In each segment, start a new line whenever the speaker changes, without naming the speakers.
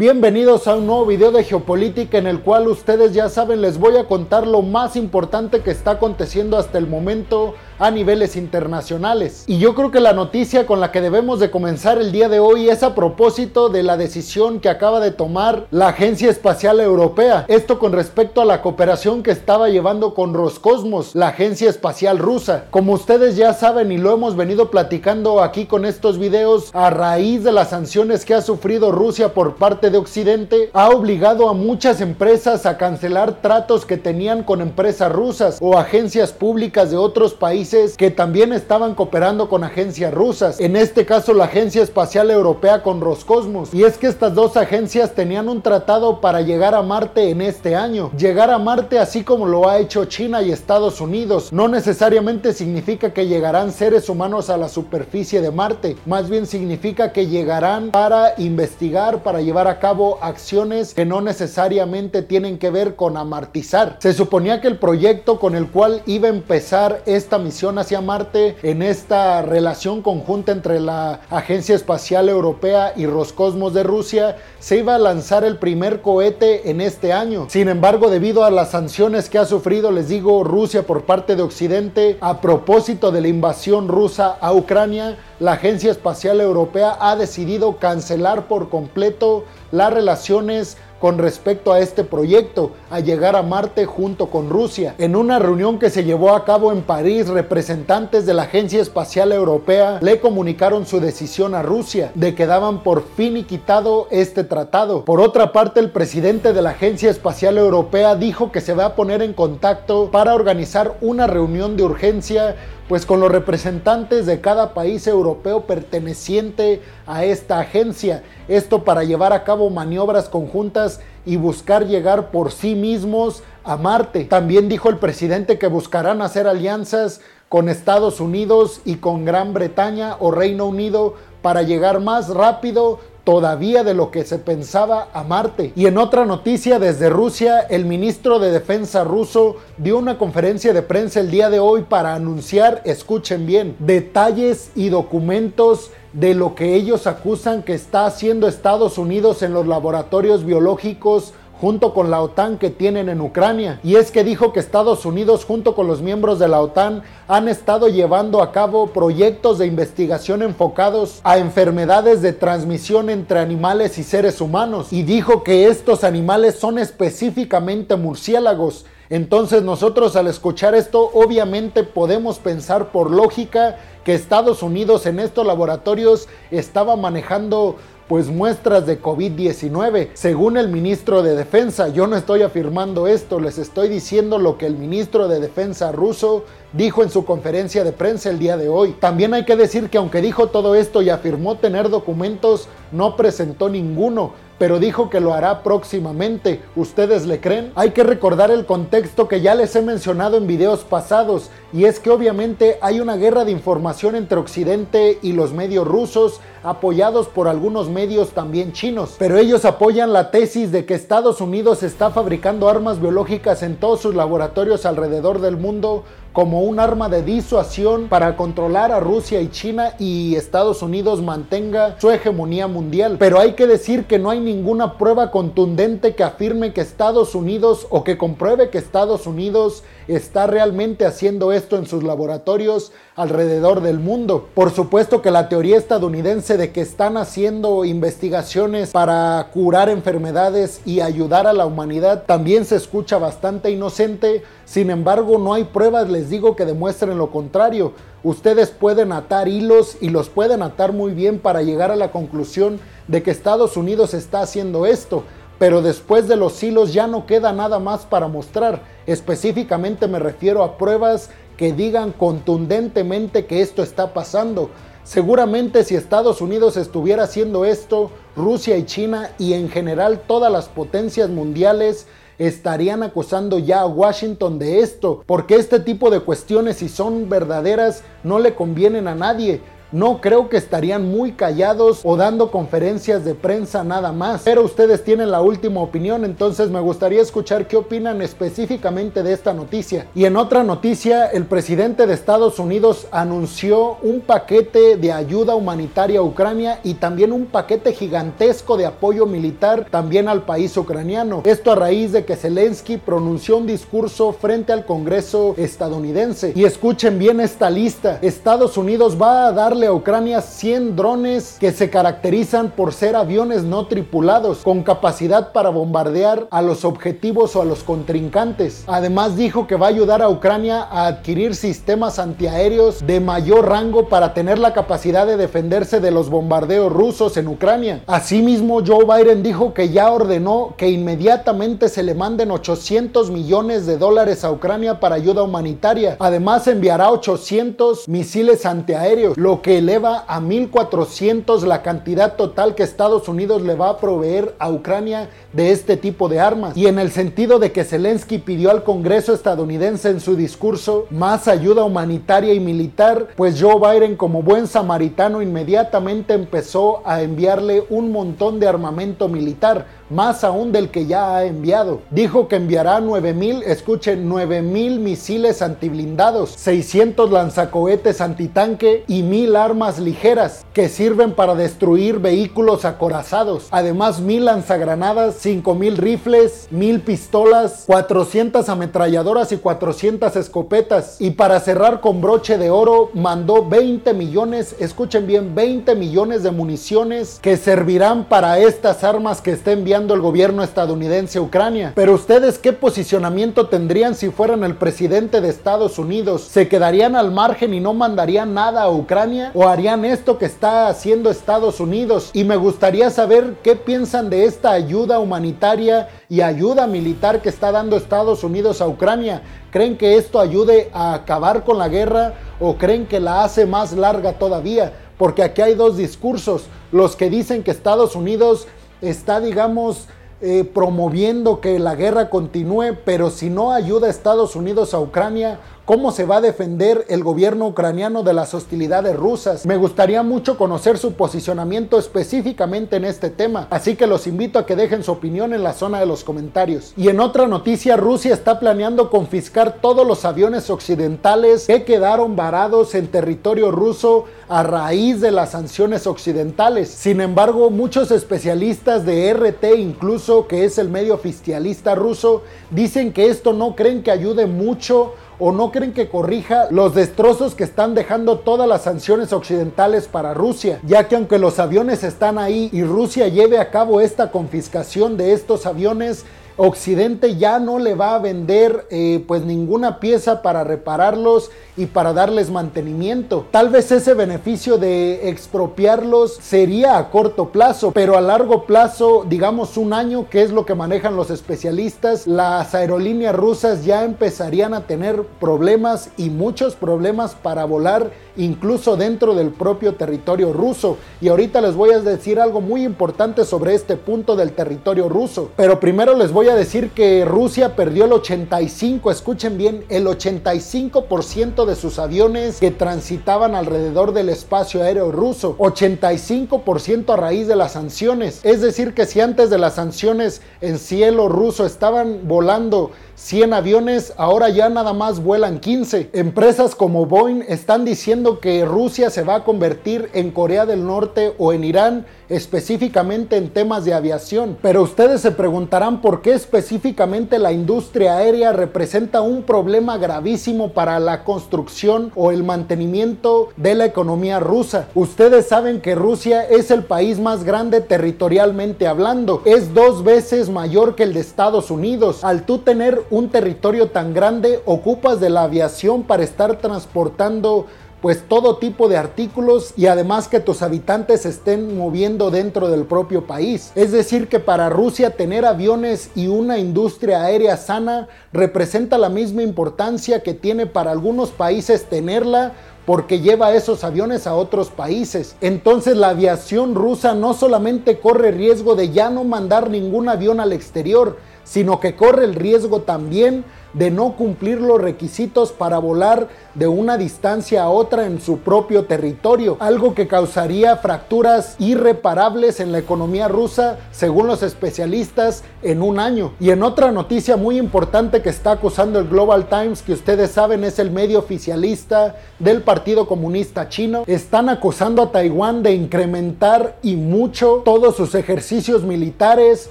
Bienvenidos a un nuevo video de geopolítica en el cual ustedes ya saben les voy a contar lo más importante que está aconteciendo hasta el momento a niveles internacionales. Y yo creo que la noticia con la que debemos de comenzar el día de hoy es a propósito de la decisión que acaba de tomar la Agencia Espacial Europea. Esto con respecto a la cooperación que estaba llevando con Roscosmos, la agencia espacial rusa. Como ustedes ya saben y lo hemos venido platicando aquí con estos videos, a raíz de las sanciones que ha sufrido Rusia por parte de Occidente, ha obligado a muchas empresas a cancelar tratos que tenían con empresas rusas o agencias públicas de otros países que también estaban cooperando con agencias rusas, en este caso la Agencia Espacial Europea con Roscosmos. Y es que estas dos agencias tenían un tratado para llegar a Marte en este año. Llegar a Marte así como lo ha hecho China y Estados Unidos no necesariamente significa que llegarán seres humanos a la superficie de Marte, más bien significa que llegarán para investigar, para llevar a cabo acciones que no necesariamente tienen que ver con amartizar. Se suponía que el proyecto con el cual iba a empezar esta misión hacia Marte en esta relación conjunta entre la Agencia Espacial Europea y Roscosmos de Rusia, se iba a lanzar el primer cohete en este año. Sin embargo, debido a las sanciones que ha sufrido, les digo, Rusia por parte de Occidente, a propósito de la invasión rusa a Ucrania, la Agencia Espacial Europea ha decidido cancelar por completo las relaciones con respecto a este proyecto, a llegar a Marte junto con Rusia. En una reunión que se llevó a cabo en París, representantes de la Agencia Espacial Europea le comunicaron su decisión a Rusia de que daban por fin y quitado este tratado. Por otra parte, el presidente de la Agencia Espacial Europea dijo que se va a poner en contacto para organizar una reunión de urgencia pues con los representantes de cada país europeo perteneciente a esta agencia. Esto para llevar a cabo maniobras conjuntas y buscar llegar por sí mismos a Marte. También dijo el presidente que buscarán hacer alianzas con Estados Unidos y con Gran Bretaña o Reino Unido para llegar más rápido todavía de lo que se pensaba a Marte. Y en otra noticia desde Rusia, el ministro de Defensa ruso dio una conferencia de prensa el día de hoy para anunciar, escuchen bien, detalles y documentos de lo que ellos acusan que está haciendo Estados Unidos en los laboratorios biológicos junto con la OTAN que tienen en Ucrania. Y es que dijo que Estados Unidos junto con los miembros de la OTAN han estado llevando a cabo proyectos de investigación enfocados a enfermedades de transmisión entre animales y seres humanos. Y dijo que estos animales son específicamente murciélagos. Entonces nosotros al escuchar esto obviamente podemos pensar por lógica que Estados Unidos en estos laboratorios estaba manejando pues muestras de COVID-19. Según el ministro de Defensa, yo no estoy afirmando esto, les estoy diciendo lo que el ministro de Defensa ruso dijo en su conferencia de prensa el día de hoy. También hay que decir que aunque dijo todo esto y afirmó tener documentos, no presentó ninguno pero dijo que lo hará próximamente. ¿Ustedes le creen? Hay que recordar el contexto que ya les he mencionado en videos pasados, y es que obviamente hay una guerra de información entre Occidente y los medios rusos, apoyados por algunos medios también chinos. Pero ellos apoyan la tesis de que Estados Unidos está fabricando armas biológicas en todos sus laboratorios alrededor del mundo como un arma de disuasión para controlar a Rusia y China y Estados Unidos mantenga su hegemonía mundial. Pero hay que decir que no hay ninguna prueba contundente que afirme que Estados Unidos o que compruebe que Estados Unidos está realmente haciendo esto en sus laboratorios alrededor del mundo. Por supuesto que la teoría estadounidense de que están haciendo investigaciones para curar enfermedades y ayudar a la humanidad también se escucha bastante inocente, sin embargo no hay pruebas, les digo, que demuestren lo contrario. Ustedes pueden atar hilos y los pueden atar muy bien para llegar a la conclusión de que Estados Unidos está haciendo esto pero después de los hilos ya no queda nada más para mostrar. Específicamente me refiero a pruebas que digan contundentemente que esto está pasando. Seguramente si Estados Unidos estuviera haciendo esto, Rusia y China y en general todas las potencias mundiales estarían acusando ya a Washington de esto, porque este tipo de cuestiones si son verdaderas no le convienen a nadie, no creo que estarían muy callados o dando conferencias de prensa nada más. Pero ustedes tienen la última opinión, entonces me gustaría escuchar qué opinan específicamente de esta noticia. Y en otra noticia, el presidente de Estados Unidos anunció un paquete de ayuda humanitaria a Ucrania y también un paquete gigantesco de apoyo militar también al país ucraniano. Esto a raíz de que Zelensky pronunció un discurso frente al Congreso estadounidense. Y escuchen bien esta lista. Estados Unidos va a darle a Ucrania 100 drones que se caracterizan por ser aviones no tripulados con capacidad para bombardear a los objetivos o a los contrincantes. Además dijo que va a ayudar a Ucrania a adquirir sistemas antiaéreos de mayor rango para tener la capacidad de defenderse de los bombardeos rusos en Ucrania. Asimismo, Joe Biden dijo que ya ordenó que inmediatamente se le manden 800 millones de dólares a Ucrania para ayuda humanitaria. Además, enviará 800 misiles antiaéreos, lo que eleva a 1.400 la cantidad total que Estados Unidos le va a proveer a Ucrania de este tipo de armas. Y en el sentido de que Zelensky pidió al Congreso estadounidense en su discurso más ayuda humanitaria y militar, pues Joe Biden como buen samaritano inmediatamente empezó a enviarle un montón de armamento militar más aún del que ya ha enviado. Dijo que enviará 9000, escuchen, 9000 misiles antiblindados, 600 lanzacohetes antitanque y 1000 armas ligeras que sirven para destruir vehículos acorazados. Además, 1000 lanzagranadas, 5000 rifles, 1000 pistolas, 400 ametralladoras y 400 escopetas. Y para cerrar con broche de oro, mandó 20 millones, escuchen bien, 20 millones de municiones que servirán para estas armas que está enviando el gobierno estadounidense a Ucrania. Pero ustedes, ¿qué posicionamiento tendrían si fueran el presidente de Estados Unidos? ¿Se quedarían al margen y no mandarían nada a Ucrania? ¿O harían esto que está haciendo Estados Unidos? Y me gustaría saber qué piensan de esta ayuda humanitaria y ayuda militar que está dando Estados Unidos a Ucrania. ¿Creen que esto ayude a acabar con la guerra o creen que la hace más larga todavía? Porque aquí hay dos discursos. Los que dicen que Estados Unidos está, digamos, eh, promoviendo que la guerra continúe, pero si no ayuda a Estados Unidos a Ucrania, ¿Cómo se va a defender el gobierno ucraniano de las hostilidades rusas? Me gustaría mucho conocer su posicionamiento específicamente en este tema, así que los invito a que dejen su opinión en la zona de los comentarios. Y en otra noticia, Rusia está planeando confiscar todos los aviones occidentales que quedaron varados en territorio ruso a raíz de las sanciones occidentales. Sin embargo, muchos especialistas de RT, incluso que es el medio oficialista ruso, dicen que esto no creen que ayude mucho o no creen que corrija los destrozos que están dejando todas las sanciones occidentales para Rusia, ya que aunque los aviones están ahí y Rusia lleve a cabo esta confiscación de estos aviones, Occidente ya no le va a vender eh, pues ninguna pieza para repararlos y para darles mantenimiento. Tal vez ese beneficio de expropiarlos sería a corto plazo, pero a largo plazo, digamos un año, que es lo que manejan los especialistas, las aerolíneas rusas ya empezarían a tener problemas y muchos problemas para volar incluso dentro del propio territorio ruso. Y ahorita les voy a decir algo muy importante sobre este punto del territorio ruso. Pero primero les voy a decir que Rusia perdió el 85, escuchen bien, el 85% de sus aviones que transitaban alrededor del espacio aéreo ruso. 85% a raíz de las sanciones. Es decir, que si antes de las sanciones en cielo ruso estaban volando 100 aviones, ahora ya nada más vuelan 15. Empresas como Boeing están diciendo que Rusia se va a convertir en Corea del Norte o en Irán específicamente en temas de aviación. Pero ustedes se preguntarán por qué específicamente la industria aérea representa un problema gravísimo para la construcción o el mantenimiento de la economía rusa. Ustedes saben que Rusia es el país más grande territorialmente hablando. Es dos veces mayor que el de Estados Unidos. Al tú tener un territorio tan grande, ocupas de la aviación para estar transportando pues todo tipo de artículos y además que tus habitantes estén moviendo dentro del propio país. Es decir, que para Rusia tener aviones y una industria aérea sana representa la misma importancia que tiene para algunos países tenerla porque lleva esos aviones a otros países. Entonces la aviación rusa no solamente corre riesgo de ya no mandar ningún avión al exterior, sino que corre el riesgo también de no cumplir los requisitos para volar de una distancia a otra en su propio territorio, algo que causaría fracturas irreparables en la economía rusa, según los especialistas, en un año. Y en otra noticia muy importante que está acusando el Global Times, que ustedes saben es el medio oficialista del Partido Comunista Chino, están acusando a Taiwán de incrementar y mucho todos sus ejercicios militares,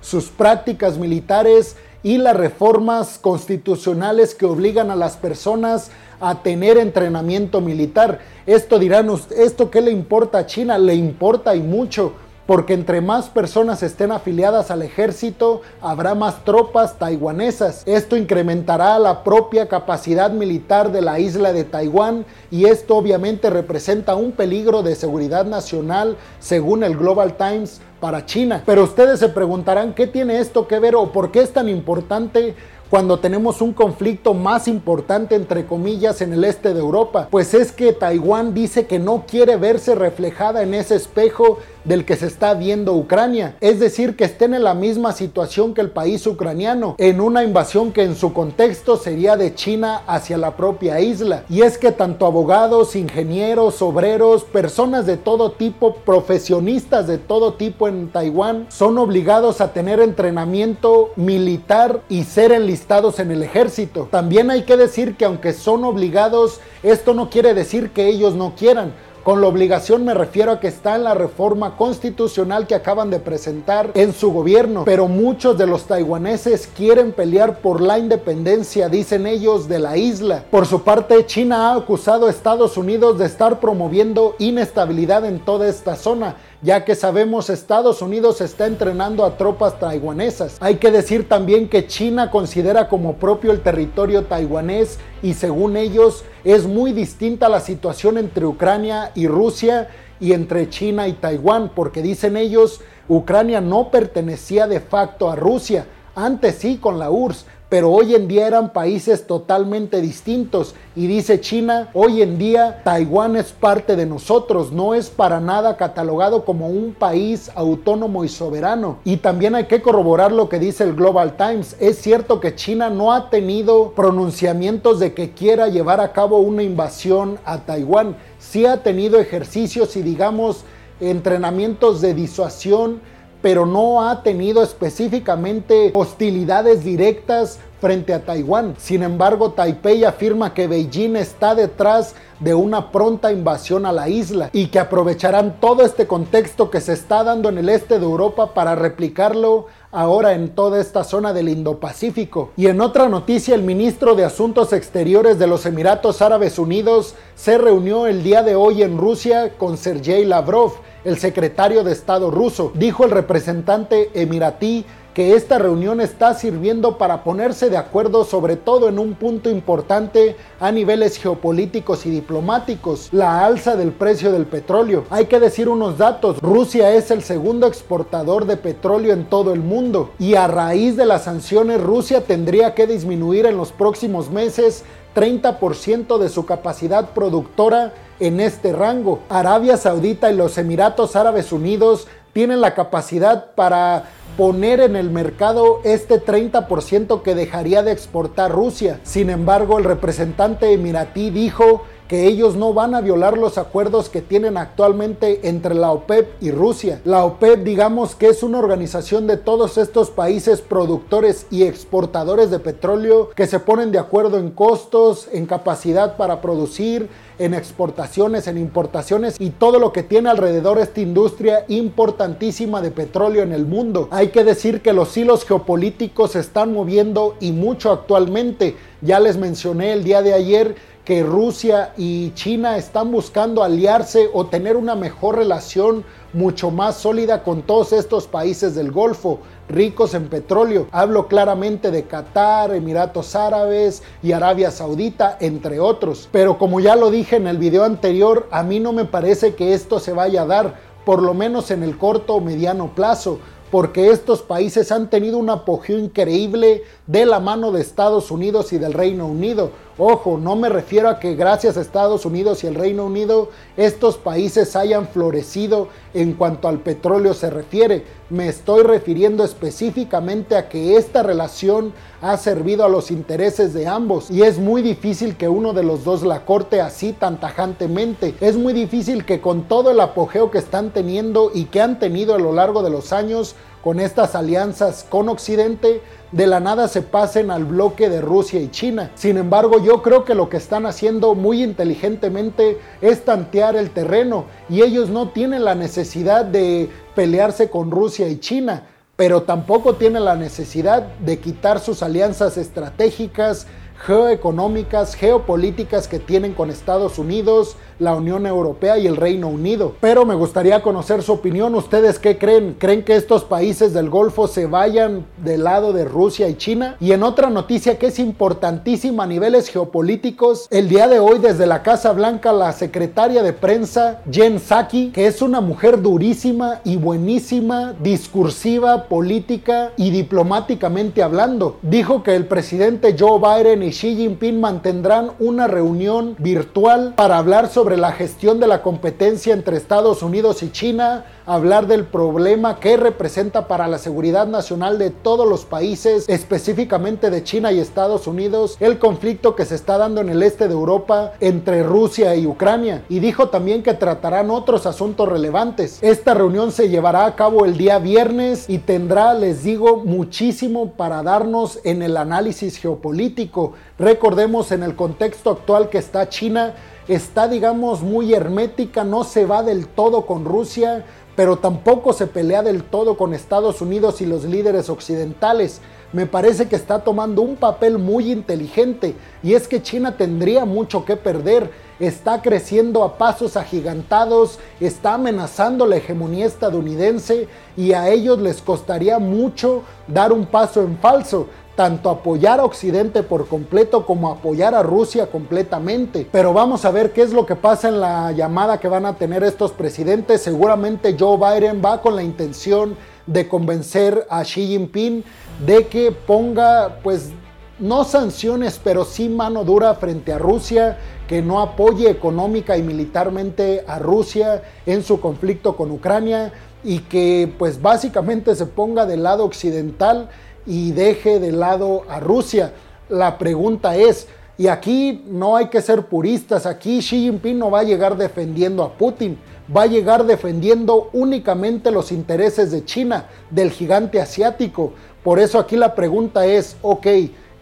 sus prácticas militares, y las reformas constitucionales que obligan a las personas a tener entrenamiento militar. Esto dirán, ¿esto qué le importa a China? Le importa y mucho porque entre más personas estén afiliadas al ejército, habrá más tropas taiwanesas. Esto incrementará la propia capacidad militar de la isla de Taiwán y esto obviamente representa un peligro de seguridad nacional según el Global Times para China. Pero ustedes se preguntarán qué tiene esto que ver o por qué es tan importante cuando tenemos un conflicto más importante entre comillas en el este de Europa? Pues es que Taiwán dice que no quiere verse reflejada en ese espejo del que se está viendo Ucrania. Es decir, que estén en la misma situación que el país ucraniano, en una invasión que en su contexto sería de China hacia la propia isla. Y es que tanto abogados, ingenieros, obreros, personas de todo tipo, profesionistas de todo tipo en Taiwán, son obligados a tener entrenamiento militar y ser enlistados en el ejército. También hay que decir que aunque son obligados, esto no quiere decir que ellos no quieran con la obligación me refiero a que está en la reforma constitucional que acaban de presentar en su gobierno, pero muchos de los taiwaneses quieren pelear por la independencia, dicen ellos, de la isla. Por su parte, China ha acusado a Estados Unidos de estar promoviendo inestabilidad en toda esta zona ya que sabemos Estados Unidos está entrenando a tropas taiwanesas. Hay que decir también que China considera como propio el territorio taiwanés y según ellos es muy distinta la situación entre Ucrania y Rusia y entre China y Taiwán, porque dicen ellos Ucrania no pertenecía de facto a Rusia, antes sí con la URSS, pero hoy en día eran países totalmente distintos. Y dice China, hoy en día Taiwán es parte de nosotros, no es para nada catalogado como un país autónomo y soberano. Y también hay que corroborar lo que dice el Global Times. Es cierto que China no ha tenido pronunciamientos de que quiera llevar a cabo una invasión a Taiwán. Sí ha tenido ejercicios y digamos entrenamientos de disuasión pero no ha tenido específicamente hostilidades directas frente a Taiwán. Sin embargo, Taipei afirma que Beijing está detrás de una pronta invasión a la isla y que aprovecharán todo este contexto que se está dando en el este de Europa para replicarlo ahora en toda esta zona del Indo-Pacífico. Y en otra noticia, el ministro de Asuntos Exteriores de los Emiratos Árabes Unidos se reunió el día de hoy en Rusia con Sergei Lavrov, el secretario de Estado ruso. Dijo el representante emiratí que esta reunión está sirviendo para ponerse de acuerdo sobre todo en un punto importante a niveles geopolíticos y diplomáticos, la alza del precio del petróleo. Hay que decir unos datos, Rusia es el segundo exportador de petróleo en todo el mundo y a raíz de las sanciones Rusia tendría que disminuir en los próximos meses 30% de su capacidad productora en este rango. Arabia Saudita y los Emiratos Árabes Unidos tienen la capacidad para poner en el mercado este 30% que dejaría de exportar Rusia. Sin embargo, el representante emiratí dijo que ellos no van a violar los acuerdos que tienen actualmente entre la OPEP y Rusia. La OPEP digamos que es una organización de todos estos países productores y exportadores de petróleo que se ponen de acuerdo en costos, en capacidad para producir, en exportaciones, en importaciones y todo lo que tiene alrededor esta industria importantísima de petróleo en el mundo. Hay que decir que los hilos geopolíticos se están moviendo y mucho actualmente. Ya les mencioné el día de ayer que Rusia y China están buscando aliarse o tener una mejor relación mucho más sólida con todos estos países del Golfo, ricos en petróleo. Hablo claramente de Qatar, Emiratos Árabes y Arabia Saudita, entre otros. Pero como ya lo dije en el video anterior, a mí no me parece que esto se vaya a dar, por lo menos en el corto o mediano plazo porque estos países han tenido un apogeo increíble de la mano de Estados Unidos y del Reino Unido. Ojo, no me refiero a que gracias a Estados Unidos y el Reino Unido estos países hayan florecido en cuanto al petróleo se refiere, me estoy refiriendo específicamente a que esta relación ha servido a los intereses de ambos y es muy difícil que uno de los dos la corte así tan tajantemente. Es muy difícil que con todo el apogeo que están teniendo y que han tenido a lo largo de los años con estas alianzas con Occidente, de la nada se pasen al bloque de Rusia y China. Sin embargo, yo creo que lo que están haciendo muy inteligentemente es tantear el terreno y ellos no tienen la necesidad de pelearse con Rusia y China, pero tampoco tienen la necesidad de quitar sus alianzas estratégicas, geoeconómicas, geopolíticas que tienen con Estados Unidos, la Unión Europea y el Reino Unido. Pero me gustaría conocer su opinión. ¿Ustedes qué creen? ¿Creen que estos países del Golfo se vayan del lado de Rusia y China? Y en otra noticia que es importantísima a niveles geopolíticos, el día de hoy desde la Casa Blanca la secretaria de prensa Jen Psaki, que es una mujer durísima y buenísima, discursiva, política y diplomáticamente hablando, dijo que el presidente Joe Biden y Xi Jinping mantendrán una reunión virtual para hablar sobre la gestión de la competencia entre Estados Unidos y China, hablar del problema que representa para la seguridad nacional de todos los países, específicamente de China y Estados Unidos, el conflicto que se está dando en el este de Europa entre Rusia y Ucrania. Y dijo también que tratarán otros asuntos relevantes. Esta reunión se llevará a cabo el día viernes y tendrá, les digo, muchísimo para darnos en el análisis geopolítico. Recordemos en el contexto actual que está China, está digamos muy hermética, no se va del todo con Rusia, pero tampoco se pelea del todo con Estados Unidos y los líderes occidentales. Me parece que está tomando un papel muy inteligente y es que China tendría mucho que perder. Está creciendo a pasos agigantados, está amenazando la hegemonía estadounidense y a ellos les costaría mucho dar un paso en falso tanto apoyar a Occidente por completo como apoyar a Rusia completamente. Pero vamos a ver qué es lo que pasa en la llamada que van a tener estos presidentes. Seguramente Joe Biden va con la intención de convencer a Xi Jinping de que ponga pues no sanciones, pero sí mano dura frente a Rusia, que no apoye económica y militarmente a Rusia en su conflicto con Ucrania y que pues básicamente se ponga del lado occidental y deje de lado a Rusia. La pregunta es, y aquí no hay que ser puristas, aquí Xi Jinping no va a llegar defendiendo a Putin, va a llegar defendiendo únicamente los intereses de China, del gigante asiático. Por eso aquí la pregunta es, ok,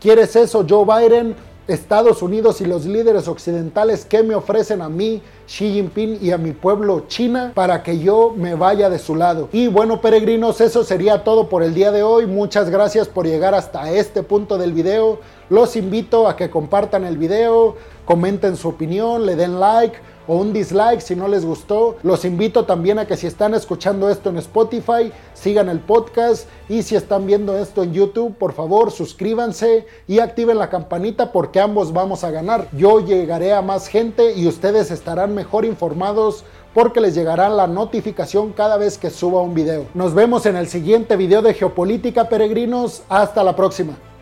¿quieres eso Joe Biden? Estados Unidos y los líderes occidentales que me ofrecen a mí, Xi Jinping y a mi pueblo China para que yo me vaya de su lado. Y bueno, peregrinos, eso sería todo por el día de hoy. Muchas gracias por llegar hasta este punto del video. Los invito a que compartan el video, comenten su opinión, le den like o un dislike si no les gustó. Los invito también a que si están escuchando esto en Spotify, sigan el podcast y si están viendo esto en YouTube, por favor suscríbanse y activen la campanita porque ambos vamos a ganar. Yo llegaré a más gente y ustedes estarán mejor informados porque les llegará la notificación cada vez que suba un video. Nos vemos en el siguiente video de Geopolítica Peregrinos. Hasta la próxima.